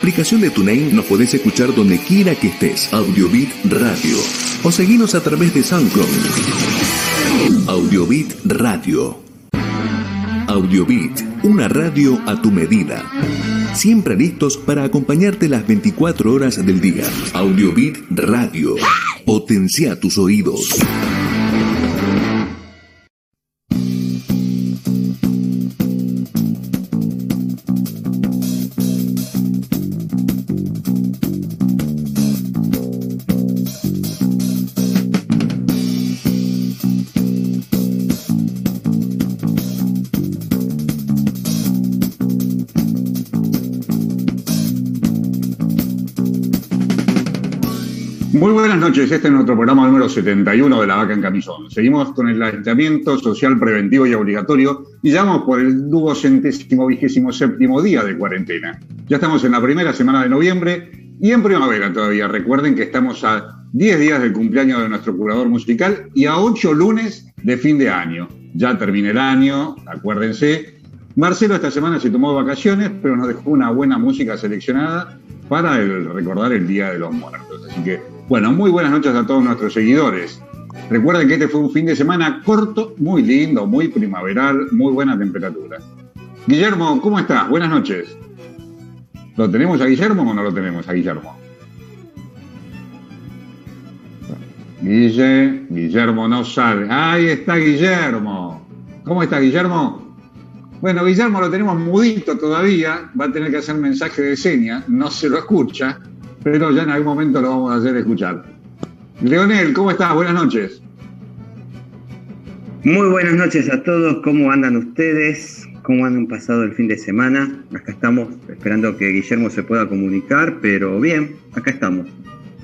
aplicación de TuneIn nos podés escuchar donde quiera que estés. Audiobit Radio. O seguinos a través de SoundCloud. Audiobit Radio. Audiobit, una radio a tu medida. Siempre listos para acompañarte las 24 horas del día. Audiobit Radio. Potencia tus oídos. Este es nuestro programa número 71 de La Vaca en Camisón. Seguimos con el aislamiento social preventivo y obligatorio y ya vamos por el dugocentésimo vigésimo séptimo día de cuarentena. Ya estamos en la primera semana de noviembre y en primavera todavía. Recuerden que estamos a 10 días del cumpleaños de nuestro curador musical y a 8 lunes de fin de año. Ya termina el año, acuérdense. Marcelo esta semana se tomó vacaciones, pero nos dejó una buena música seleccionada para el- recordar el Día de los Muertos. Así que, bueno, muy buenas noches a todos nuestros seguidores. Recuerden que este fue un fin de semana corto, muy lindo, muy primaveral, muy buena temperatura. Guillermo, ¿cómo estás? Buenas noches. ¿Lo tenemos a Guillermo o no lo tenemos a Guillermo? Guille, Guillermo no sale. Ahí está Guillermo. ¿Cómo está Guillermo? Bueno, Guillermo lo tenemos mudito todavía, va a tener que hacer mensaje de señas, no se lo escucha, pero ya en algún momento lo vamos a hacer escuchar. Leonel, ¿cómo estás? Buenas noches. Muy buenas noches a todos, ¿cómo andan ustedes? ¿Cómo han pasado el fin de semana? Acá estamos esperando que Guillermo se pueda comunicar, pero bien, acá estamos.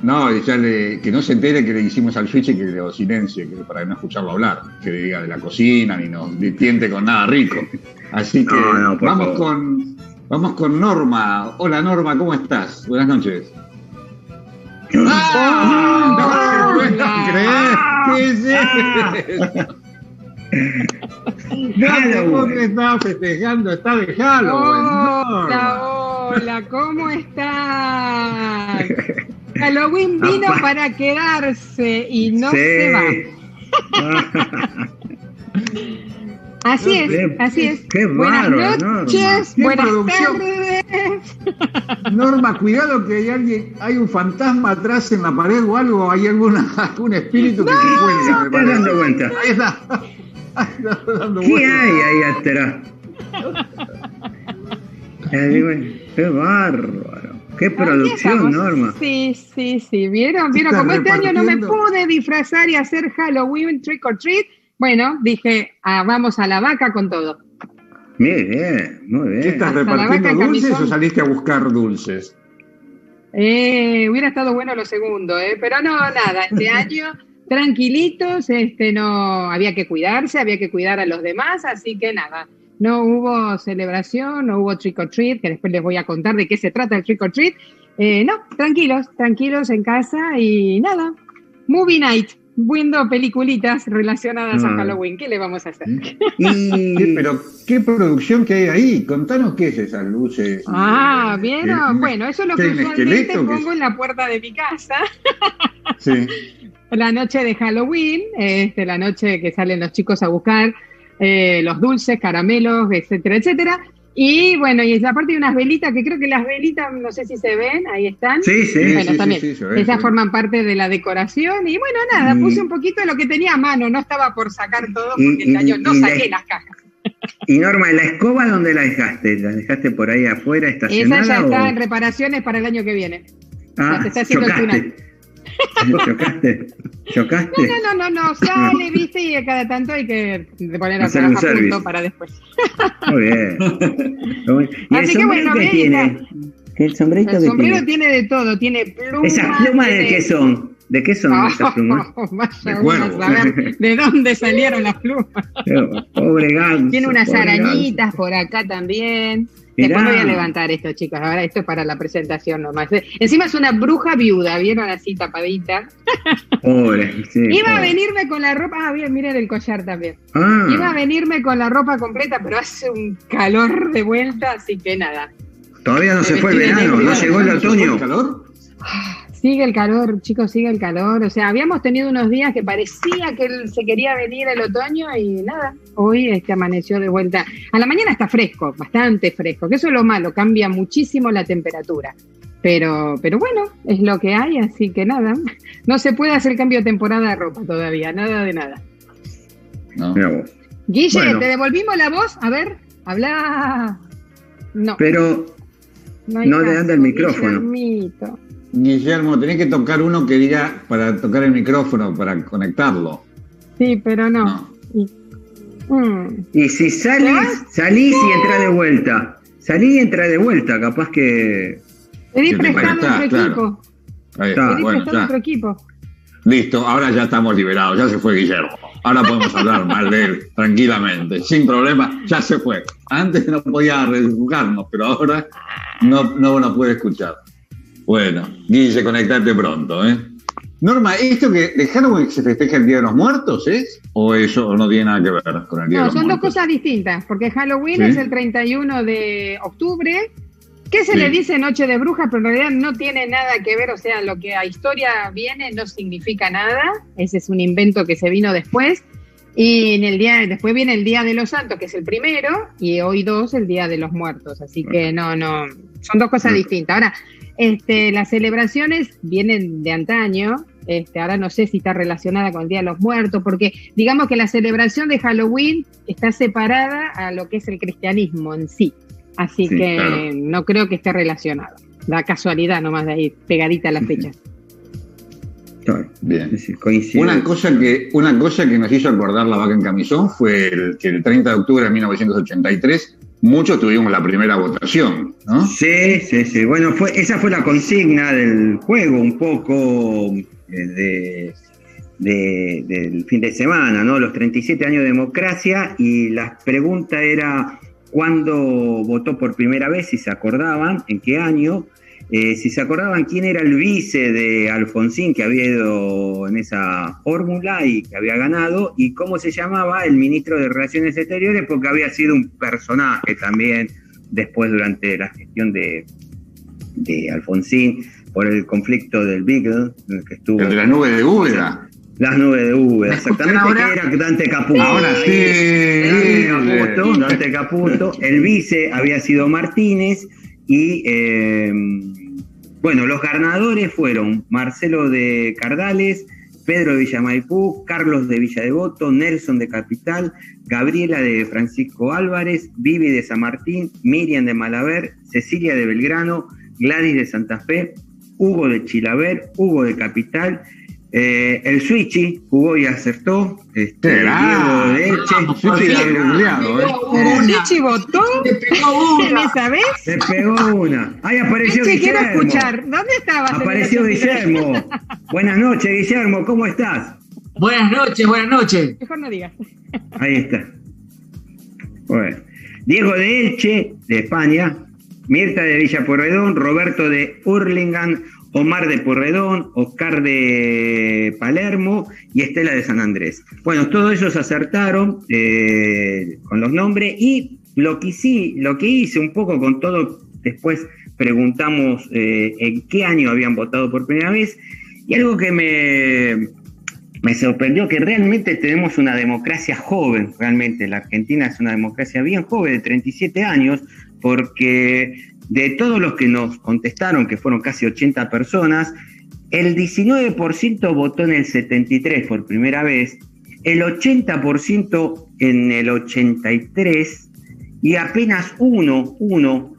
No, ya le- que no se entere que le hicimos al switch y que lo silencie, que para no escucharlo hablar, que le diga de la cocina ni nos tiente con nada rico. Así que No, no, por vamos favor. con vamos con Norma. Hola Norma, ¿cómo estás? Buenas noches. ¡Ah! No creer. ¿Qué es eso? Creer, estaba festejando, está de Halloween. Hola, hola, ¿cómo están? Halloween vino Apa. para quedarse y no Sí. se va. Así es, Qué- así es. qué buenas bárbaro, noches, Qué buenas producción. tardes. Norma, cuidado que hay alguien, hay un fantasma atrás en la pared o algo, hay alguna, algún espíritu que se cuelga, me parece. dando. Ahí está. Está dando ¿Qué hay ahí atrás? Bueno, Qué bárbaro. Qué producción. Norma. Sí, sí, sí. ¿Vieron? ¿Vieron? Está Como este año no me pude disfrazar y hacer Halloween trick or treat, bueno, dije, ah, vamos a la vaca con todo. Muy bien, muy ¿Qué bien. estás Hasta la repartiendo dulces camisón. o saliste a buscar dulces? Eh, hubiera estado bueno lo segundo, ¿eh? pero no, nada, este año tranquilitos, este, no, había que cuidarse, había que cuidar a los demás, así que nada, no hubo celebración, no hubo trick or treat, que después les voy a contar de qué se trata el trick or treat. Eh, no, tranquilos, tranquilos en casa y nada, movie night, viendo peliculitas relacionadas a Ah. Halloween, ¿qué le vamos a hacer? Y ¿Qué- pero, ¿qué producción que hay ahí? Contanos qué es esas luces. Ah, ¿vieron? eh, Bueno, eso es lo ¿qué que usualmente pongo en la puerta de mi casa. Sí. la noche de Halloween, este, la noche que salen los chicos a buscar eh, los dulces, caramelos, etcétera, etcétera. Y bueno, y aparte de unas velitas, que creo que las velitas, no sé si se ven, ahí están. Sí, sí. Bueno, sí, también. sí, Esas forman parte de la decoración. Y bueno, nada, Y- puse un poquito de lo que tenía a mano, no estaba por sacar todo porque y- año no la- saqué las cajas. Y Norma, ¿la escoba dónde la dejaste? ¿La dejaste por ahí afuera Esa estacionada? ya está o- en reparaciones para el año que viene. Ah, se está haciendo el chocaste. Chocaste. Chocaste. No, no, no, no, sale, viste, y cada tanto hay que poner a trabajar punto para después. Muy bien. Muy bien. ¿Y el Así que sombrero bueno, tiene? ¿Qué el sombrerito El que sombrero tiene? tiene de todo, tiene plumas. ¿Esas plumas de qué son? ¿De qué son esas plumas? Oh, vaya De a saber de dónde salieron las plumas. Pobre ganso. Tiene unas arañitas ganso. por acá también. Mirá. Después voy a levantar esto, chicos. Ahora esto es para la presentación nomás. Encima es una bruja viuda, ¿vieron así tapadita? Pobre, sí. Iba a venirme con la ropa. Ah, bien, miren el collar también. Ah, Iba a venirme con la ropa completa, pero hace un calor de vuelta, así que nada. Todavía no se fue el verano, no llegó el otoño. ¿El calor? Sigue el calor, chicos, sigue el calor. O sea, habíamos tenido unos días que parecía que se quería venir el otoño y nada, hoy este amaneció de vuelta. A la mañana está fresco, bastante fresco, que eso es lo malo, cambia muchísimo la temperatura. Pero, pero bueno, es lo que hay, así que nada, no se puede hacer cambio de temporada de ropa todavía, nada de nada. No. Guille, Bueno. te devolvimos la voz, a ver, habla. No, Pero hay no le anda el micrófono. Guillermo, tenés que tocar uno que diga para tocar el micrófono, para conectarlo. Sí, pero no. No. Y- mm. y si salís, salís y entrás de vuelta. Salí y entra de vuelta, capaz que. Pedí prestado otro claro. equipo. Ahí Está, bueno, otro equipo. Listo, ahora ya estamos liberados, ya se fue Guillermo. Ahora podemos hablar mal de él tranquilamente, sin problema, ya se fue. Antes no podía reeducarnos, pero ahora no, no nos puede escuchar. Bueno, Guille, conectate pronto, ¿eh? Norma, ¿esto que de Halloween se festeja el Día de los Muertos es? ¿O eso no tiene nada que ver con el Día de No, los son dos Muertos? cosas distintas, porque Halloween Sí. es el 31 de octubre, que se Sí. le dice Noche de Brujas, pero en realidad no tiene nada que ver, o sea, lo que a historia viene no significa nada, ese es un invento que se vino después, y en el día, después viene el Día de los Santos, que es el primero, y hoy dos, el Día de los Muertos, así que no, no, son dos cosas distintas. Ahora, este, las celebraciones vienen de antaño, este, ahora no sé si está relacionada con el Día de los Muertos, porque digamos que la celebración de Halloween está separada a lo que es el cristianismo en sí. Así Sí, que claro. no creo que esté relacionado. La casualidad nomás de ahí, pegadita a las fechas. Claro, Bien. Una cosa, que, una cosa que nos hizo acordar la vaca en camisón fue el, que el 30 de octubre de 1983 muchos tuvimos la primera votación, ¿no? Sí, sí, sí. Bueno, fue, esa fue la consigna del juego, un poco eh, de, de- del fin de semana, ¿no? Los 37 años de democracia y la pregunta era cuándo votó por primera vez, si se acordaban, en qué año, eh, si se acordaban quién era el vice de Alfonsín que había ido en esa fórmula y que había ganado, y cómo se llamaba el ministro de Relaciones Exteriores, porque había sido un personaje también después durante la gestión de, de Alfonsín por el conflicto del Beagle, en el que estuvo El de la nube de Úbeda. las nubes de Úbeda, ¿Me escuchan exactamente, ahora? que era Dante Caputo. Ahora sí. Dante Caputo, Dante Caputo. El vice había sido Martínez y, eh, bueno, los ganadores fueron Marcelo de Cardales, Pedro de Villamaipú, Carlos de Villa Devoto, Nelson de Capital, Gabriela de Francisco Álvarez, Vivi de San Martín, Miriam de Malaver, Cecilia de Belgrano, Gladys de Santa Fe, Hugo de Chilaver, Hugo de Capital, eh, el Switchy jugó y acertó, este, Diego de la googleado, ¿eh? ¿El Chichi votó Te pegó una. esa vez? se pegó una. Ahí apareció quiero Guillermo. escuchar. ¿Dónde estabas? Apareció 83? Guillermo. Buenas noches, Guillermo, ¿cómo estás? Buenas noches, buenas noches. Mejor no digas. Ahí está. Bueno. Diego de Elche, de España, Mirta de Villa Porredón, Roberto de Hurlingham, Omar de Porredón, Oscar de Palermo y Estela de San Andrés. Bueno, todos ellos acertaron eh, con los nombres y lo que, sí, lo que hice un poco con todo, después preguntamos eh, en qué año habían votado por primera vez y algo que me, me sorprendió que realmente tenemos una democracia joven, realmente la Argentina es una democracia bien joven, de 37 años, porque de todos los que nos contestaron, que fueron casi 80 personas, el 19% votó en el 73 por primera vez, el 80% en el 83 y apenas uno, uno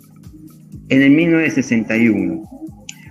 en el 1961.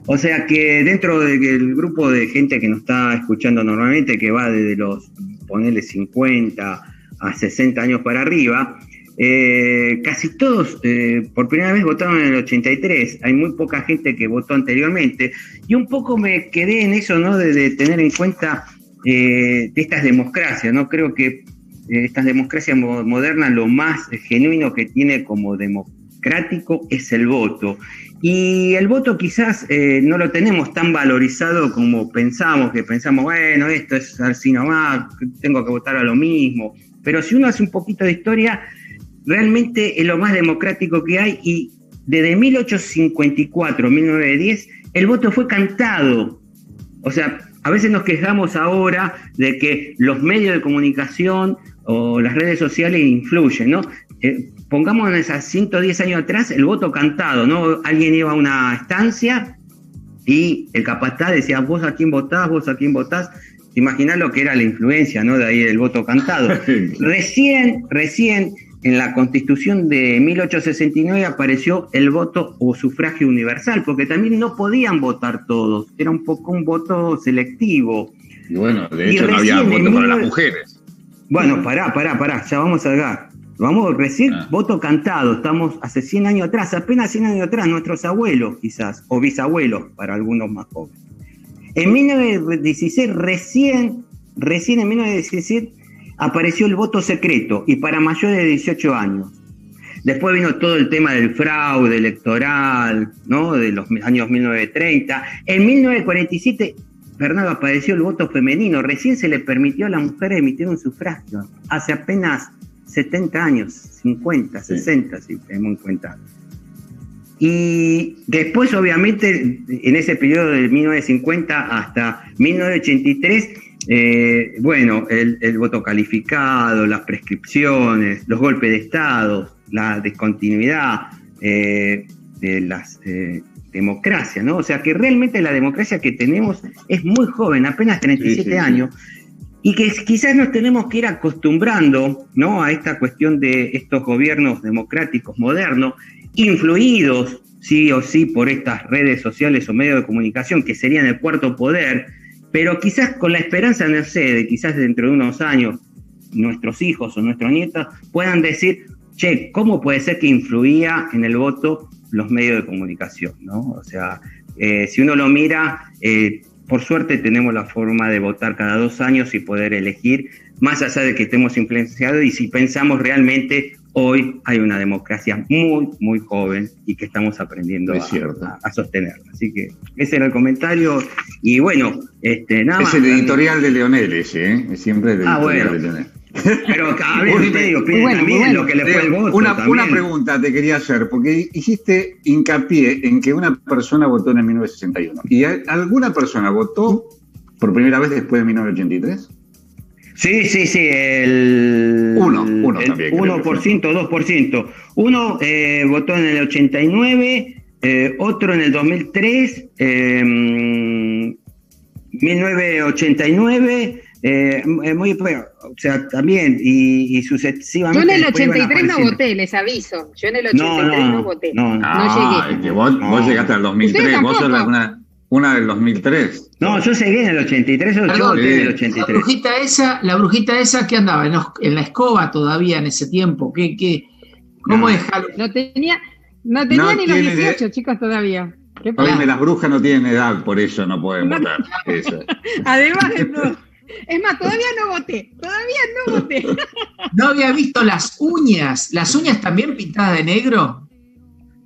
O sea que dentro del grupo de gente que nos está escuchando normalmente, que va desde los, ponerle 50 a 60 años para arriba, eh, casi todos eh, por primera vez votaron en el 83. Hay muy poca gente que votó anteriormente. Y un poco me quedé en eso, ¿no? De, tener en cuenta eh, de estas democracias, ¿no? Creo que eh, estas democracias mo- modernas lo más eh, genuino que tiene como democrático es el voto. Y el voto quizás eh, no lo tenemos tan valorizado como pensamos, que pensamos, bueno, esto es así nomás, tengo que votar a lo mismo. Pero si uno hace un poquito de historia, realmente es lo más democrático que hay y desde 1854, 1910, el voto fue cantado. O sea, a veces nos quejamos ahora de que los medios de comunicación o las redes sociales influyen, ¿no? Eh, pongamos en esas 110 años atrás el voto cantado, ¿no? Alguien iba a una estancia y el capataz decía, vos a quién votás, vos a quién votás. Imaginás lo que era la influencia, ¿no? De ahí el voto cantado. recién, recién en la constitución de 1869 apareció el voto o sufragio universal, porque también no podían votar todos, era un poco un voto selectivo. Y bueno, de hecho no había voto para las mujeres. Bueno, pará, pará, pará, ya vamos a ver. Vamos, recién ah. voto cantado, estamos hace 100 años atrás, apenas 100 años atrás, nuestros abuelos quizás, o bisabuelos para algunos más jóvenes. En 1916, recién, recién en 1916 apareció el voto secreto y para mayores de 18 años. Después vino todo el tema del fraude electoral, ¿no? De los años 1930. En 1947, Fernando, apareció el voto femenino. Recién se le permitió a la mujer emitir un sufragio. Hace apenas 70 años, 50, 60, si tenemos en cuenta. Y después, obviamente, en ese periodo de 1950 hasta 1983, eh, bueno, el, voto calificado, las prescripciones, los golpes de Estado, la discontinuidad eh, de las eh, democracias, ¿no? O sea que realmente la democracia que tenemos es muy joven, apenas 37 años, y que quizás nos tenemos que ir acostumbrando ¿no? a esta cuestión de estos gobiernos democráticos modernos, influidos sí o sí por estas redes sociales o medios de comunicación que serían el cuarto poder, pero quizás con la esperanza, no sé, de quizás dentro de unos años nuestros hijos o nuestros nietos puedan decir, che, ¿cómo puede ser que influía en el voto los medios de comunicación? ¿no? O sea, eh, si uno lo mira, eh, por suerte tenemos la forma de votar cada dos años y poder elegir, más allá de que estemos influenciados y si pensamos realmente hoy hay una democracia muy, muy joven y que estamos aprendiendo a, sostenerla. Así que ese era el comentario. Y bueno, este, nada Es el editorial de Leonel ese, ¿eh? Es siempre el ah, editorial de Leonel. Pero a ver, te digo, también lo que le fue el voto. Una, una, pregunta te quería hacer, porque hiciste hincapié en que una persona votó en el 1961. ¿Y alguna persona votó por primera vez después de 1983? Sí, sí, sí, el... Uno, uno también. 1%, 2%. Uno eh, votó en el 89, eh, otro en el 2003, eh, 1989, eh, muy, o sea, también, y, y, sucesivamente. Yo en el 83 no voté, les aviso. Yo en el 83 no, voté. No, no, llegué. vos, vos, llegaste al 2003, vos sos una, una del 2003. No, yo seguí en el 83, yo voté en el 83. La brujita esa, la brujita esa que andaba en, la escoba todavía en ese tiempo, ¿qué, qué, ¿cómo es No tenía, no tenía ni los 18, chicos, todavía. Oye, las brujas no tienen edad, por eso no pueden votar. Eso. Además de todo. Es más, todavía no voté, todavía no voté. No había visto las uñas, las uñas también pintadas de negro.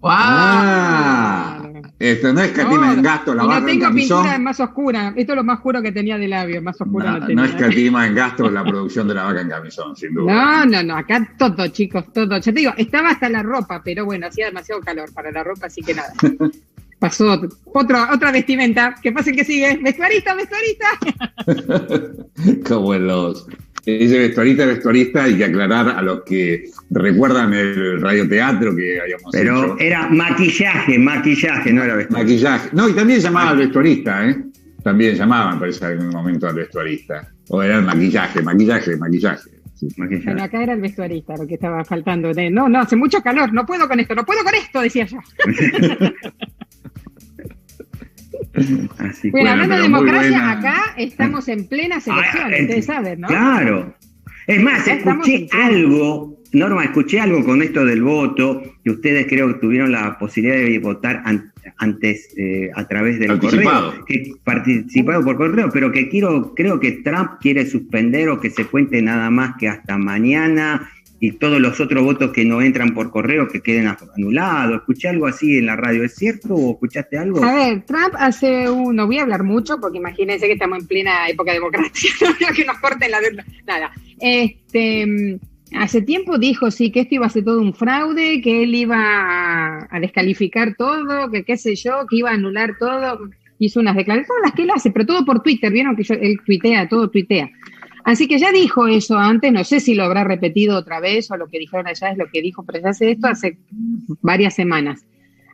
¡Wow! Ah, esto no es catima en gasto la barra No tengo pintura más oscura, esto es lo más oscuro que tenía de labio, más oscura no, no es catima en gasto la producción de la vaca en camisón, sin duda. No, no, no, acá todo, chicos, todo. Ya te digo, estaba hasta la ropa, pero bueno, hacía demasiado calor para la ropa, así que nada. pasó otra otra vestimenta. Que pase que sigue. Vestuarista, vestuarista. Como en los. Ese vestuarista, vestuarista, hay que aclarar a los que recuerdan el radioteatro que habíamos Pero era maquillaje, maquillaje, no era vestuarista. Maquillaje. No, y también llamaba al vestuarista, ¿eh? También llamaban, parece, en un momento al vestuarista. O era el maquillaje, maquillaje, maquillaje. Sí, Pero acá era el vestuarista lo que estaba faltando. no, no, hace mucho calor, no puedo con esto, no puedo con esto, decía yo. bueno, hablando de democracia, acá estamos en plena selección, ustedes saben, ¿no? Claro. Es más, escuché algo, Norma, escuché algo con esto del voto, que ustedes creo que tuvieron la posibilidad de votar antes eh, a través del correo, que participado por correo, pero que quiero, creo que Trump quiere suspender o que se cuente nada más que hasta mañana y todos los otros votos que no entran por correo que queden anulados. Escuché algo así en la radio, ¿es cierto o escuchaste algo? A ver, Trump hace un, no voy a hablar mucho porque imagínense que estamos en plena época democrática, que nos corten la nada. Este, hace tiempo dijo sí que esto iba a ser todo un fraude, que él iba a descalificar todo, que qué sé yo, que iba a anular todo. Hizo unas declaraciones, todas las que él hace, pero todo por Twitter, vieron que yo, él tuitea, todo tuitea. Así que ya dijo eso antes, no sé si lo habrá repetido otra vez o lo que dijeron allá es lo que dijo, pero ya hace esto hace varias semanas.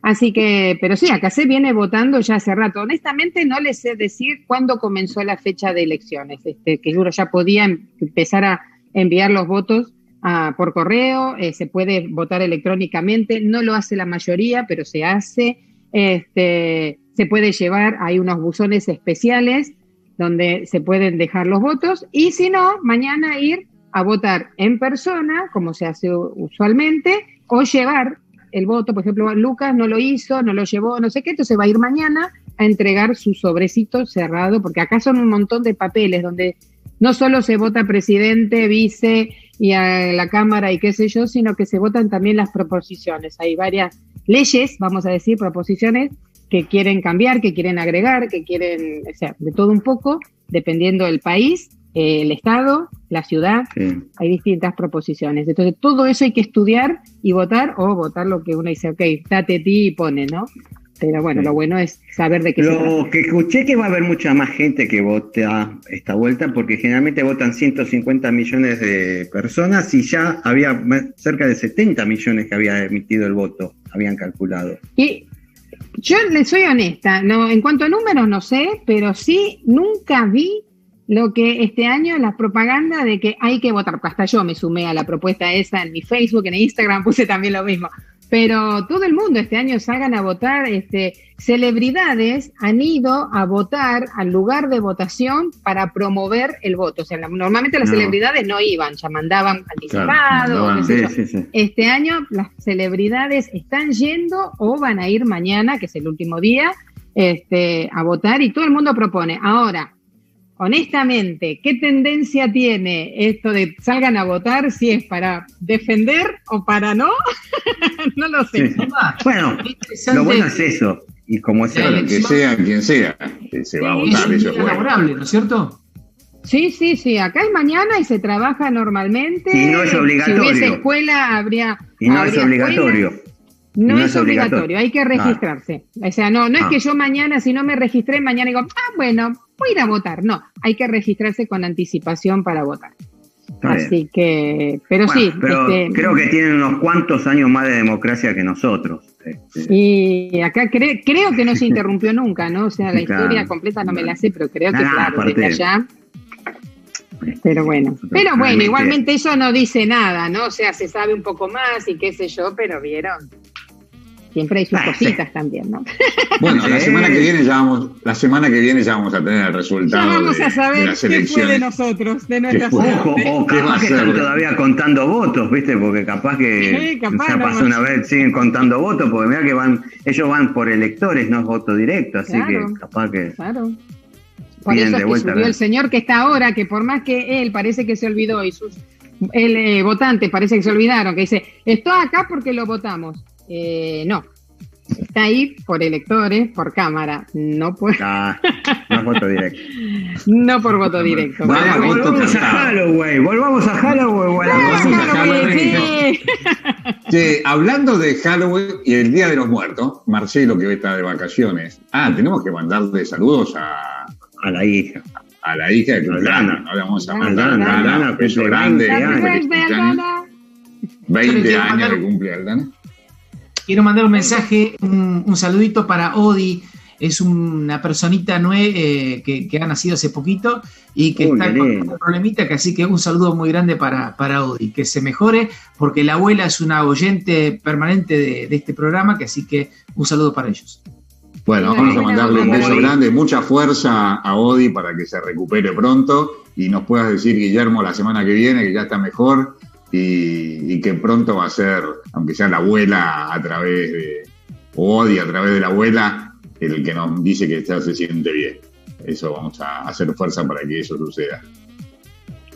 Así que, pero sí, acá se viene votando ya hace rato. Honestamente, no les sé decir cuándo comenzó la fecha de elecciones, este, que uno ya podía em, empezar a enviar los votos ah, por correo, eh, se puede votar electrónicamente, no lo hace la mayoría, pero se hace. Este, se puede llevar, hay unos buzones especiales donde se pueden dejar los votos y si no, mañana ir a votar en persona, como se hace usualmente, o llevar el voto, por ejemplo, Lucas no lo hizo, no lo llevó, no sé qué, entonces va a ir mañana a entregar su sobrecito cerrado, porque acá son un montón de papeles donde no solo se vota presidente, vice y a la Cámara y qué sé yo, sino que se votan también las proposiciones. Hay varias leyes, vamos a decir, proposiciones que quieren cambiar, que quieren agregar, que quieren, o sea, de todo un poco, dependiendo del país, eh, el Estado, la ciudad, hay distintas proposiciones. Entonces, todo eso hay que estudiar y votar, o votar lo que uno dice, ok, date ti y pone, ¿no? Pero bueno, lo bueno es saber de qué se Lo que escuché que va a haber mucha más gente que vota esta vuelta, porque generalmente votan 150 millones de personas y ya había cerca de 70 millones que había emitido el voto, habían calculado. Y yo le soy honesta, no, en cuanto a números no sé, pero sí nunca vi lo que este año la propaganda de que hay que votar. Hasta yo me sumé a la propuesta esa en mi Facebook, en Instagram puse también lo mismo. Pero todo el mundo este año salgan a votar, este, celebridades han ido a votar al lugar de votación para promover el voto. O sea, normalmente las celebridades no iban, ya mandaban anticipado. Este año las celebridades están yendo o van a ir mañana, que es el último día, este, a votar y todo el mundo propone. Ahora, honestamente, ¿qué tendencia tiene esto de salgan a votar si es para defender o para no? no lo sé. Bueno, lo bueno es eso. Y como sea, que sea quien sea, se va a votar. Es laborable, ¿no es cierto? Sí, sí, sí. Acá es mañana y se trabaja normalmente. Y no es obligatorio. Si hubiese escuela, habría. Y no es obligatorio. No, es, obligatorio. hay que registrarse. O sea, no, no es que yo mañana, si no me registré, mañana digo, ah, bueno, voy a ir a votar. No, hay que registrarse con anticipación para votar. Así que, pero sí. Pero este, creo que tienen unos cuantos años más de democracia que nosotros. Este. Y acá creo que no se interrumpió nunca, ¿no? O sea, la historia completa no me la sé, pero creo que, claro, desde allá. Pero bueno, pero bueno, igualmente eso no dice nada, ¿no? O sea, se sabe un poco más y qué sé yo, pero vieron. Siempre hay sus ah, cositas también, ¿no? Bueno, la semana que viene ya vamos, la semana que viene ya vamos a tener el resultado. Ya vamos a saber qué fue de nosotros, de nuestra Ojo, o capaz que están todavía contando votos, ¿viste? Porque capaz que ya pasó una vez, siguen contando votos, porque mira que van, ellos van por electores, no es voto directo, así que capaz que. Claro. Por eso es que subió el señor que está ahora, que por más que él parece que se olvidó y sus el eh, votante parece que se olvidaron, que dice, estoy acá porque lo votamos. Eh, no. Está ahí por electores, por cámara, no por. Ah, no voto directo. no por voto directo. volvamos a Halloween, volvamos a Halloween. Sí. hablando de Halloween y el Día de los Muertos, Marcelo que está de vacaciones. Ah, tenemos que mandarle saludos a, a la hija. A la hija de Aldana. Ahora vamos a mandar a Aldana, peso grande. 20 años que cumple Aldana. Quiero mandar un mensaje, un, saludito para Odi. Es una personita nueva eh, que, ha nacido hace poquito y que está con un problemita, que así que un saludo muy grande para, para Odi, que se mejore, porque la abuela es una oyente permanente de, este programa, que así que un saludo para ellos. Bueno, vamos a mandarle un beso grande, mucha fuerza a Odi para que se recupere pronto y nos puedas decir, Guillermo, la semana que viene que ya está mejor y, que pronto va a ser, aunque sea la abuela a través de, o Odi a través de la abuela, el que nos dice que ya se siente bien. Eso vamos a hacer fuerza para que eso suceda.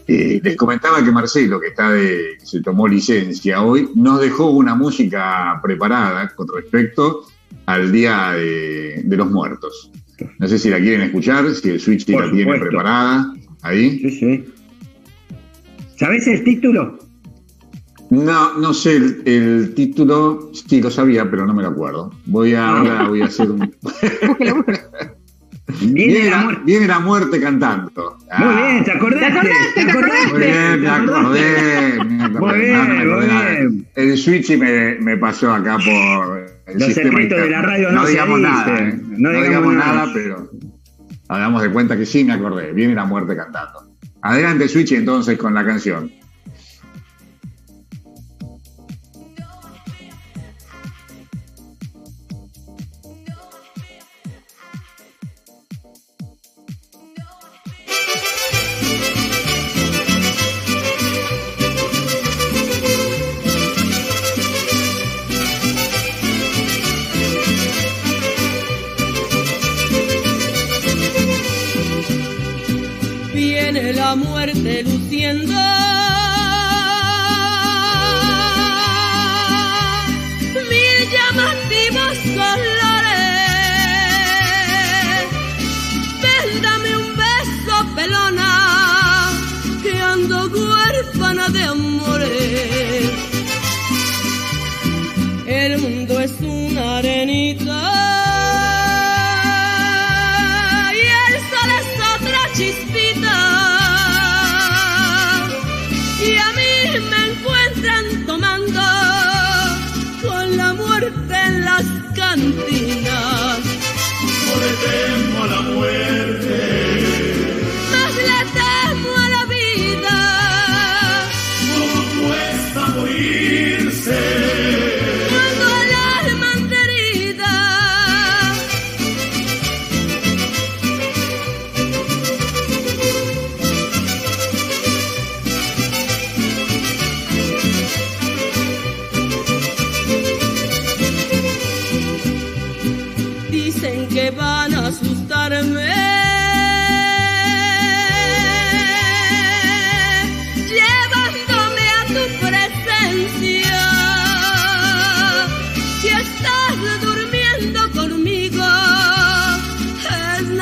Eh, les comentaba que Marcelo, que está de, se tomó licencia hoy, nos dejó una música preparada con respecto al Día de, los Muertos. No sé si la quieren escuchar, si el Switch la tiene preparada. Ahí. Sí, sí. ¿Sabes el título? No, no sé el, título, sí lo sabía, pero no me lo acuerdo. Voy a, ahora voy a hacer un. Viene, la, viene, la, muerte cantando. Muy bien, ¿te acordaste? ¿Te acordaste? Muy bien, me acordé. Muy bien, El switch me, me, pasó acá por el Los secretos de la radio no, digamos nada. ¿eh? No, digamos, nada, pero hagamos de cuenta que sí me acordé. Viene la muerte cantando. Adelante, switch, entonces con la canción.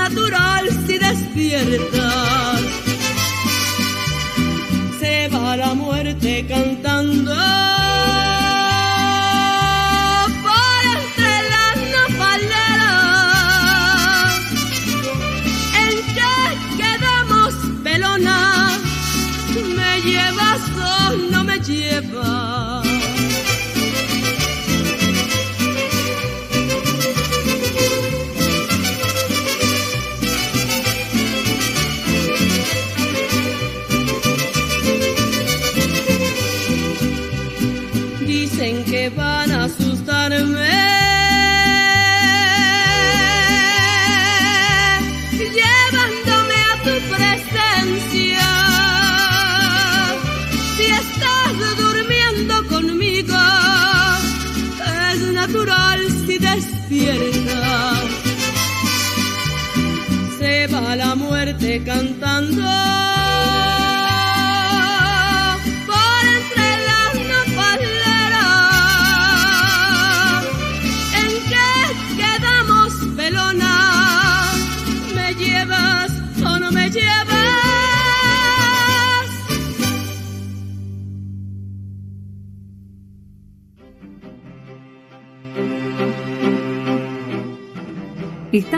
natural si despiertas. Se va la muerte cantando.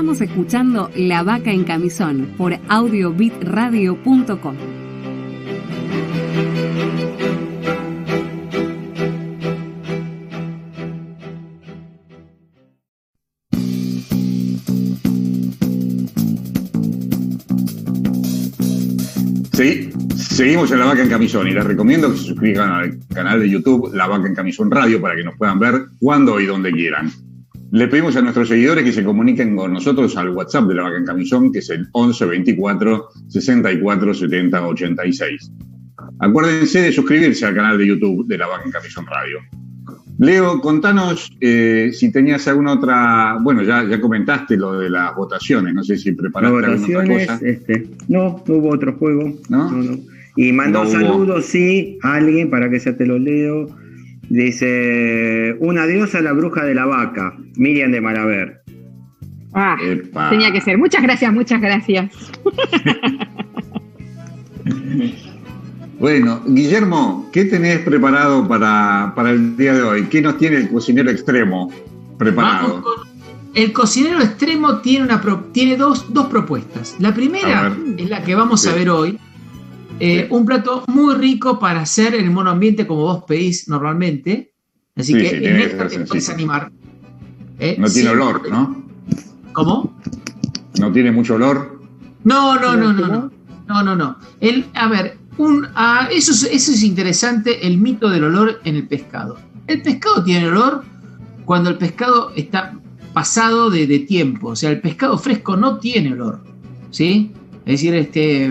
Estamos escuchando La Vaca en Camisón por audiobitradio.com. Sí, seguimos en La Vaca en Camisón y les recomiendo que se suscriban al canal de YouTube La Vaca en Camisón Radio para que nos puedan ver cuando y donde quieran. Le pedimos a nuestros seguidores que se comuniquen con nosotros al WhatsApp de la Vaca en Camisón, que es el 11 24 64 70 86. Acuérdense de suscribirse al canal de YouTube de la Vaca en Camisón Radio. Leo, contanos eh, si tenías alguna otra. Bueno, ya, ya comentaste lo de las votaciones, no sé si preparaste alguna otra cosa. Este, no, no hubo otro juego. ¿No? Y mandó saludos, sí, a alguien para que ya te lo leo. Dice, una diosa la bruja de la vaca, Miriam de Malaver. Ah, tenía que ser. Muchas gracias, muchas gracias. Bueno, Guillermo, ¿qué tenés preparado para, para el día de hoy? ¿Qué nos tiene el cocinero extremo preparado? el cocinero extremo tiene, una tiene dos, dos propuestas. La primera es la que vamos a ver hoy. Eh, un plato muy rico para hacer en el monoambiente como vos pedís normalmente. Así que en esta te puedes animar. Eh, no tiene olor, ¿no? ¿Cómo? ¿No tiene mucho olor? No, no, no, no, no. No, no, no. El, a ver, un, ah, eso, es, eso es interesante, el mito del olor en el pescado. El pescado tiene olor cuando el pescado está pasado de, tiempo. O sea, el pescado fresco no tiene olor. ¿Sí? Es decir, este,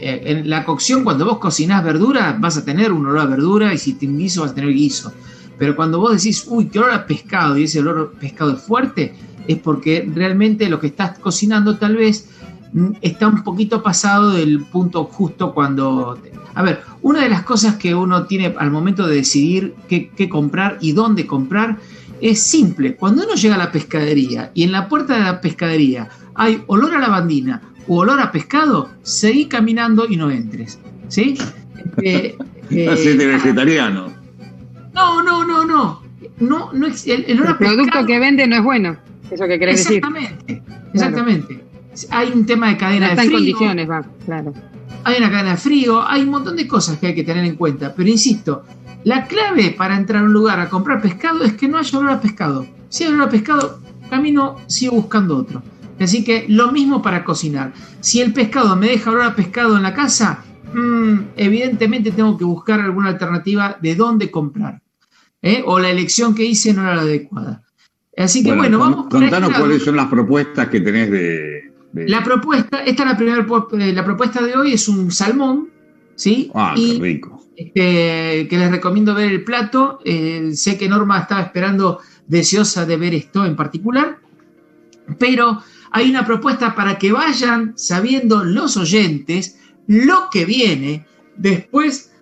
eh, en la cocción, cuando vos cocinás verdura, vas a tener un olor a verdura y si te guiso, vas a tener guiso. Pero cuando vos decís, uy, qué olor a pescado y ese olor a pescado es fuerte, es porque realmente lo que estás cocinando tal vez mm, está un poquito pasado del punto justo cuando... A ver, una de las cosas que uno tiene al momento de decidir qué, qué comprar y dónde comprar es simple. Cuando uno llega a la pescadería y en la puerta de la pescadería hay olor a lavandina o olor a pescado, seguí caminando y no entres. ¿Sí? Eh, eh, de vegetariano. No, no, no, no. No, no el, el, olor producto que vende no es bueno. Eso que querés decir. Exactamente. Exactamente. Hay un tema de cadena de frío. en condiciones, va, claro. Hay una cadena de frío, hay un montón de cosas que hay que tener en cuenta. Pero insisto, la clave para entrar a un lugar a comprar pescado es que no haya olor a pescado. Si hay olor a pescado, camino, sigo buscando otro. Así que lo mismo para cocinar. Si el pescado me deja olor a pescado en la casa, mm, evidentemente tengo que buscar alguna alternativa de dónde comprar. ¿eh? O la elección que hice no era la adecuada. Así que bueno, vamos Contanos cuáles son las propuestas que tenés de, La propuesta, esta es la primera, eh, la propuesta de hoy es un salmón, ¿sí? Ah, qué rico este, que les recomiendo ver el plato. Eh, sé que Norma estaba esperando deseosa de ver esto en particular, pero hay una propuesta para que vayan sabiendo los oyentes lo que viene después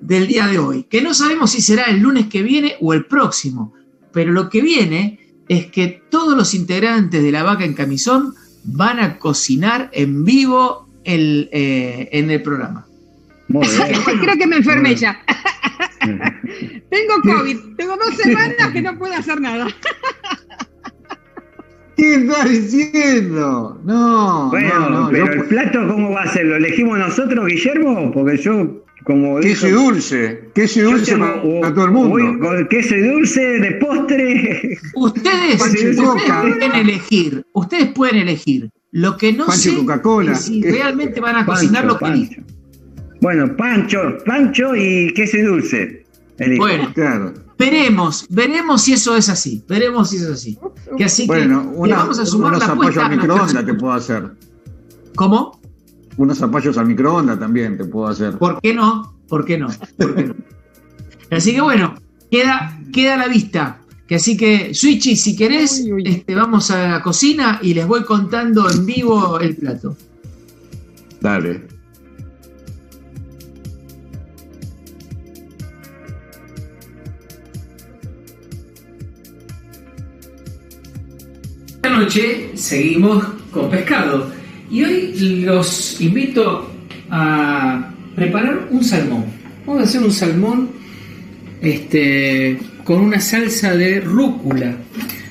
del día de hoy, que no sabemos si será el lunes que viene o el próximo, pero lo que viene es que todos los integrantes de la vaca en camisón van a cocinar en vivo eh, en el programa. Creo que me enfermé ya. tengo COVID, tengo dos semanas que no puedo hacer nada. ¿Qué estás diciendo? No. Bueno, no, pero el plato, ¿cómo va a ser? ¿Lo elegimos nosotros, Guillermo? Porque yo, como. Queso y dulce. Queso y dulce para, todo el mundo. con queso y dulce de postre. Ustedes, ustedes pueden elegir. Ustedes pueden elegir. Lo que no sé Coca-Cola. es si realmente van a cocinar lo que dicen. Bueno, Pancho, Pancho y queso y dulce. Bueno, claro. Veremos, veremos si eso es así. Veremos si eso es así. Que así bueno, que, vamos a sumar unos zapallos al microondas te puedo hacer. ¿Cómo? Unos zapallos al microondas también te puedo hacer. ¿Por qué no? ¿Por qué no? Así que bueno, queda, queda a la vista. Que así que, Switchy, si querés, Este, vamos a la cocina y les voy contando en vivo el plato. Dale. Noche seguimos con pescado y hoy los invito a preparar un salmón. Vamos a hacer un salmón este, con una salsa de rúcula.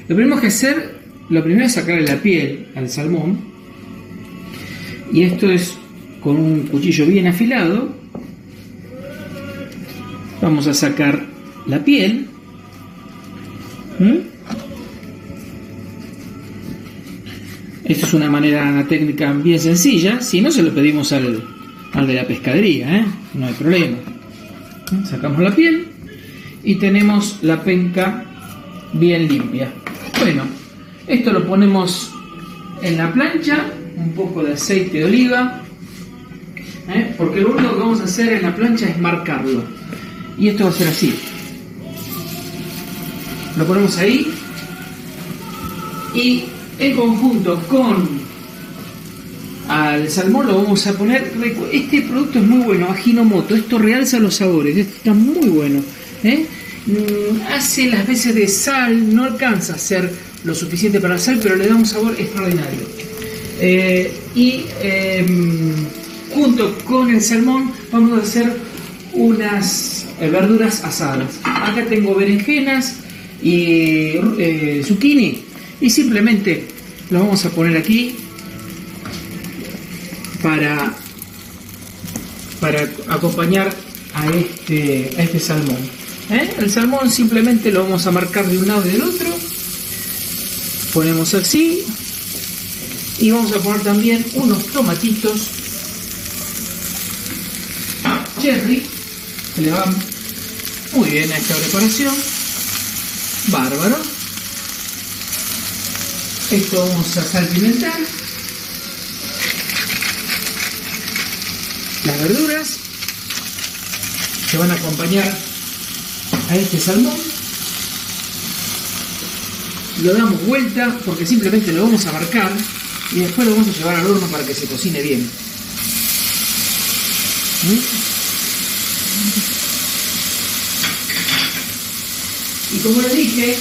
Lo primero que hacer, lo primero es sacarle la piel al salmón y esto es con un cuchillo bien afilado. Vamos a sacar la piel. ¿Mm? Esto es una manera, una técnica bien sencilla. Si no, se lo pedimos al, de la pescadería, ¿eh? no hay problema. Sacamos la piel y tenemos la penca bien limpia. Bueno, esto lo ponemos en la plancha, un poco de aceite de oliva, ¿eh? porque lo único que vamos a hacer en la plancha es marcarlo. Y esto va a ser así. Lo ponemos ahí y en conjunto con al salmón lo vamos a poner. Este producto es muy bueno, Ajinomoto. Esto realza los sabores. Esto está muy bueno. ¿eh? Mm, hace las veces de sal, no alcanza a ser lo suficiente para sal, pero le da un sabor extraordinario. Eh, y em, junto con el salmón vamos a hacer unas eh, verduras asadas. Acá tengo berenjenas y zucchini y simplemente lo vamos a poner aquí para, para acompañar a este, a este salmón. ¿eh? El salmón simplemente lo vamos a marcar de un lado y del otro. Ponemos así. Y vamos a poner también unos tomatitos cherry que le van muy bien a esta preparación. Bárbaro. Esto vamos a salpimentar. Las verduras que van a acompañar a este salmón. Lo damos vuelta porque simplemente lo vamos a marcar y después lo vamos a llevar al horno para que se cocine bien. ¿Mm? Y como les dije,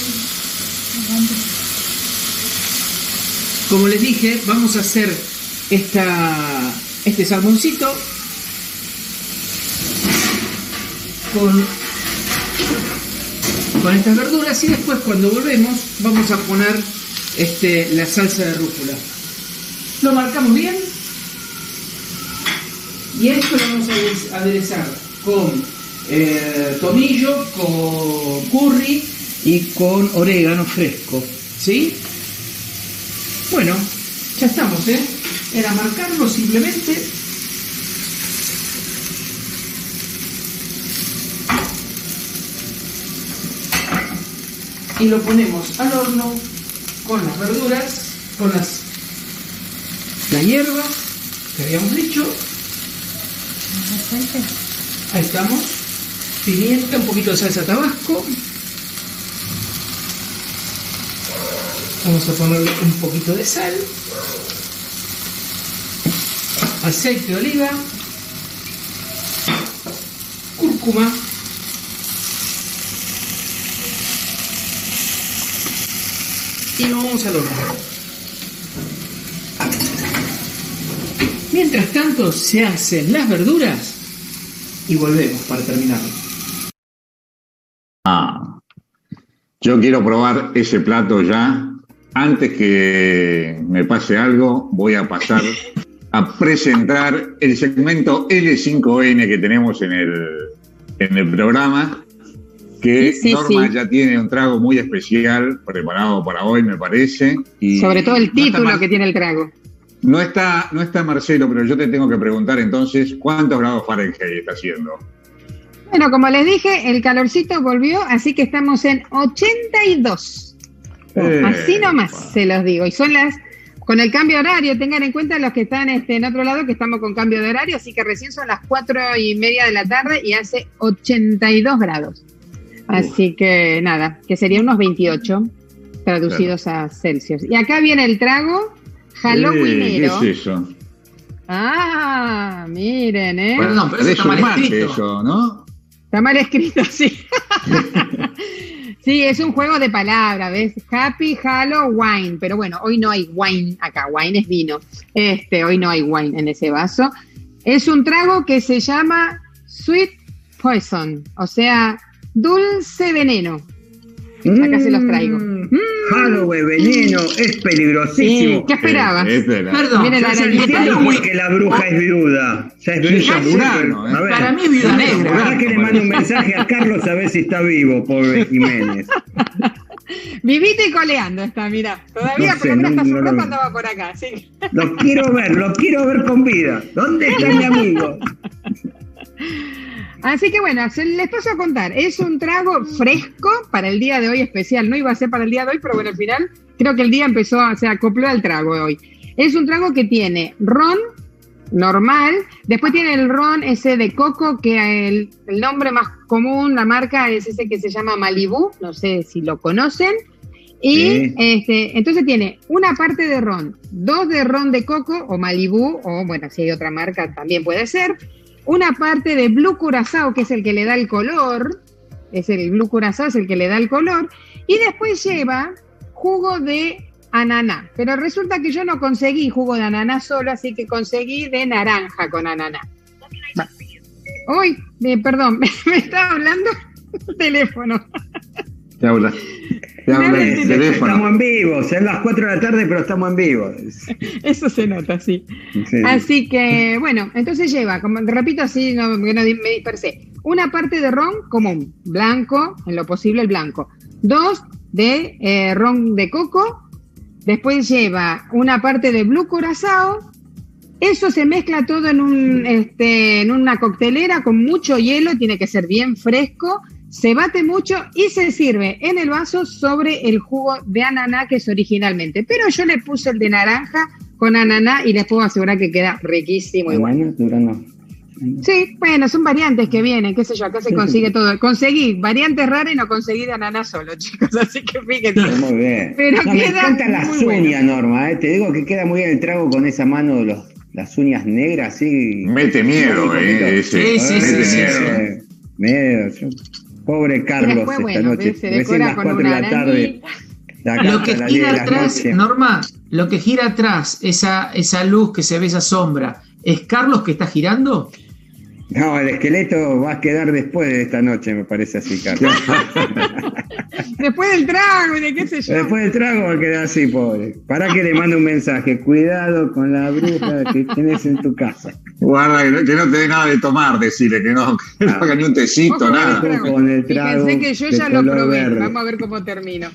como les dije, vamos a hacer esta, este salmoncito con, con estas verduras y después cuando volvemos vamos a poner este, la salsa de rúcula. Lo marcamos bien y esto lo vamos a aderezar con eh, tomillo, con curry y con orégano fresco. ¿Sí? Bueno, ya estamos, ¿eh? Era marcarlo simplemente. Y lo ponemos al horno con las verduras, con las la hierba que habíamos dicho. Ahí estamos. Pimienta, un poquito de salsa tabasco. Vamos a ponerle un poquito de sal. Aceite de oliva. Cúrcuma. Y lo vamos al horno. Mientras tanto se hacen las verduras y volvemos para terminar. Ah, yo quiero probar ese plato ya. Antes que me pase algo, voy a pasar a presentar el segmento L5N que tenemos en el, en el programa, que Sí, sí, Norma sí. ya tiene un trago muy especial preparado para hoy, me parece. Y Sobre todo el título que tiene el trago. No está, no está Marcelo, pero yo te tengo que preguntar entonces, ¿cuántos grados Fahrenheit está haciendo? Bueno, como les dije, el calorcito volvió, así que estamos en 82. Eh, Así nomás se los digo. Y son las, con el cambio de horario, tengan en cuenta los que están este, en otro lado que estamos con cambio de horario, así que recién son las cuatro y media de la tarde y hace 82 grados. Así que nada, que sería unos 28 traducidos a Celsius. Y acá viene el trago Eh, Halloweenero. ¿Qué es eso? Ah, miren, ¿eh? Perdón, pero eso está mal escrito. eso, ¿no? Está mal escrito, sí. sí, es un juego de palabras, ¿ves? Happy Halloween. Pero bueno, hoy no hay wine acá. Wine es vino. Este, hoy no hay wine en ese vaso. Es un trago que se llama Sweet Poison, o sea, dulce veneno. Acá se los traigo. Mm, Halloween, veneno, es peligrosísimo. Sí, ¿Qué esperaba? Eh, es de la- Perdón, Miren la por qué la bruja es viuda. Ya es viuda. Murano, ¿eh? A ver, Para mí es viuda negra. Ojalá que le mande un mensaje a Carlos a ver si está vivo, pobre Jiménez. Vivite y coleando está, mira. Todavía, No sé, pero mira, no- hasta su no lo ropa andaba por acá. Sí. Lo quiero ver, lo quiero ver con vida. ¿Dónde está mi amigo? Así que bueno, se les paso a contar. Es un trago fresco para el día de hoy especial. No iba a ser para el día de hoy, pero bueno, al final creo que el día empezó, a- se acopló al trago de hoy. Es un trago que tiene ron normal, después tiene el ron ese de coco, que el, el nombre más común, la marca es ese que se llama Malibu, no sé si lo conocen. Y Sí. este, entonces tiene una parte de ron, dos de ron de coco o Malibu, o bueno, si hay otra marca también puede ser, una parte de Blue Curazao, que es el que le da el color, es el Blue Curazao, es el que le da el color, y después lleva jugo de ananá. Pero resulta que yo no conseguí jugo de ananá solo, así que conseguí de naranja con ananá. Uy, eh, perdón, me, estaba hablando el teléfono. Te habla. Estamos en vivo, son las 4 de la tarde, pero estamos en vivo. Eso se nota, sí. Así que, bueno, entonces lleva, como repito así, no, no me dispersé. Una parte de ron común, blanco, en lo posible el blanco. Dos de eh, ron de coco. Después lleva una parte de blue curazao. Eso se mezcla todo en, un, este, en una coctelera con mucho hielo, tiene que ser bien fresco se bate mucho y se sirve en el vaso sobre el jugo de ananá que es originalmente. Pero yo le puse el de naranja con ananá y les puedo asegurar que queda riquísimo y bueno. Sí, bueno, son variantes que vienen, qué sé yo, acá se consigue todo. Conseguí variantes raras y no conseguí de ananá solo, chicos, así que fíjense. Muy bien. Pero queda me encantan las uñas, Norma, ¿eh? te digo que queda muy bien el trago con esa mano, los, las uñas negras, sí. Mete miedo, eh, sí, sí, mete sí, miedo. miedo. Pobre Carlos esta noche. Se decora con de la tarde. lo que gira atrás, Norma, lo que gira atrás, esa, esa luz que se ve, esa sombra, ¿es Carlos que está girando? No, el esqueleto va a quedar después de esta noche, me parece así, Carlos. después del trago, de qué sé yo. Después del trago va a quedar así, pobre. Para que le mande un mensaje. Cuidado con la bruja que tienes en tu casa. Guarda, que no te dé nada de tomar, decirle que no, que no haga ni un tecito, nada. Con el trago Fíjense que yo ya lo probé. Vamos a ver cómo termino.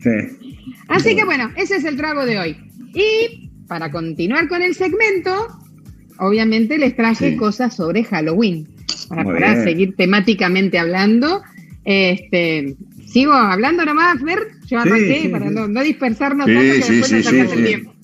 Sí. Así que bueno, ese es el trago de hoy. Y para continuar con el segmento, obviamente les traje cosas sobre Halloween. Para, seguir temáticamente hablando. Este, sigo hablando nomás, ver, yo arranqué para no, dispersarnos tanto que después nos el tiempo.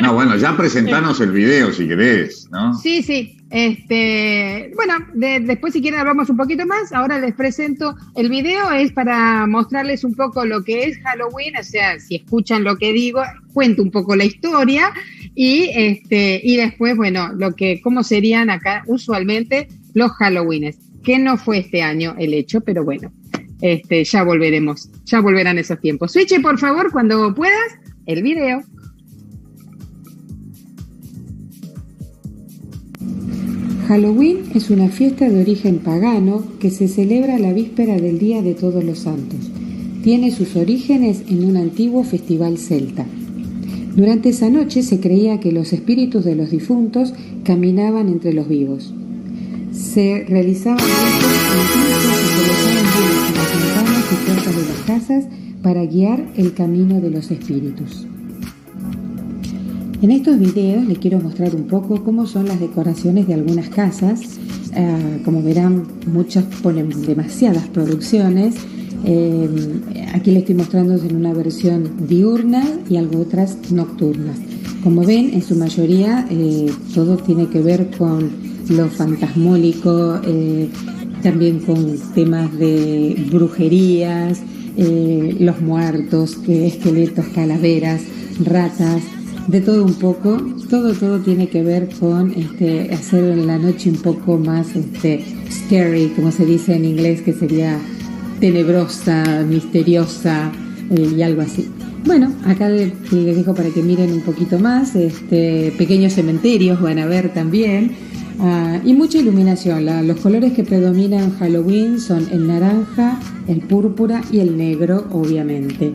No, bueno, ya presentanos el video si querés, ¿no? Sí, sí. Este, bueno, después si quieren hablamos un poquito más. Ahora les presento el video, es para mostrarles un poco lo que es Halloween, o sea, si escuchan lo que digo, cuento un poco la historia y este y después, bueno, lo que cómo serían acá usualmente los Halloweenes, que no fue este año el hecho, pero bueno, este ya volveremos, ya volverán esos tiempos. Switche, por favor, cuando puedas, el video. Halloween es una fiesta de origen pagano que se celebra la víspera del Día de Todos los Santos. Tiene sus orígenes en un antiguo festival celta. Durante esa noche se creía que los espíritus de los difuntos caminaban entre los vivos. Se realizaban ritos incluso se colocaban en las ventanas y puertas de las casas para guiar el camino de los espíritus. En estos videos les quiero mostrar un poco cómo son las decoraciones de algunas casas. Eh, como verán, muchas ponen demasiadas producciones. Eh, aquí les estoy mostrando en una versión diurna y algo otras nocturnas. Como ven, en su mayoría eh, todo tiene que ver con lo fantasmólico, también con temas de brujerías, los muertos, esqueletos, calaveras, ratas, de todo un poco, todo, todo tiene que ver con este, hacer la noche un poco más este, scary, como se dice en inglés, que sería tenebrosa, misteriosa eh, y algo así. Bueno, acá les dejo para que miren un poquito más, este, pequeños cementerios van a ver también, ah, y mucha iluminación. los colores que predominan en Halloween son el naranja, el púrpura y el negro, obviamente.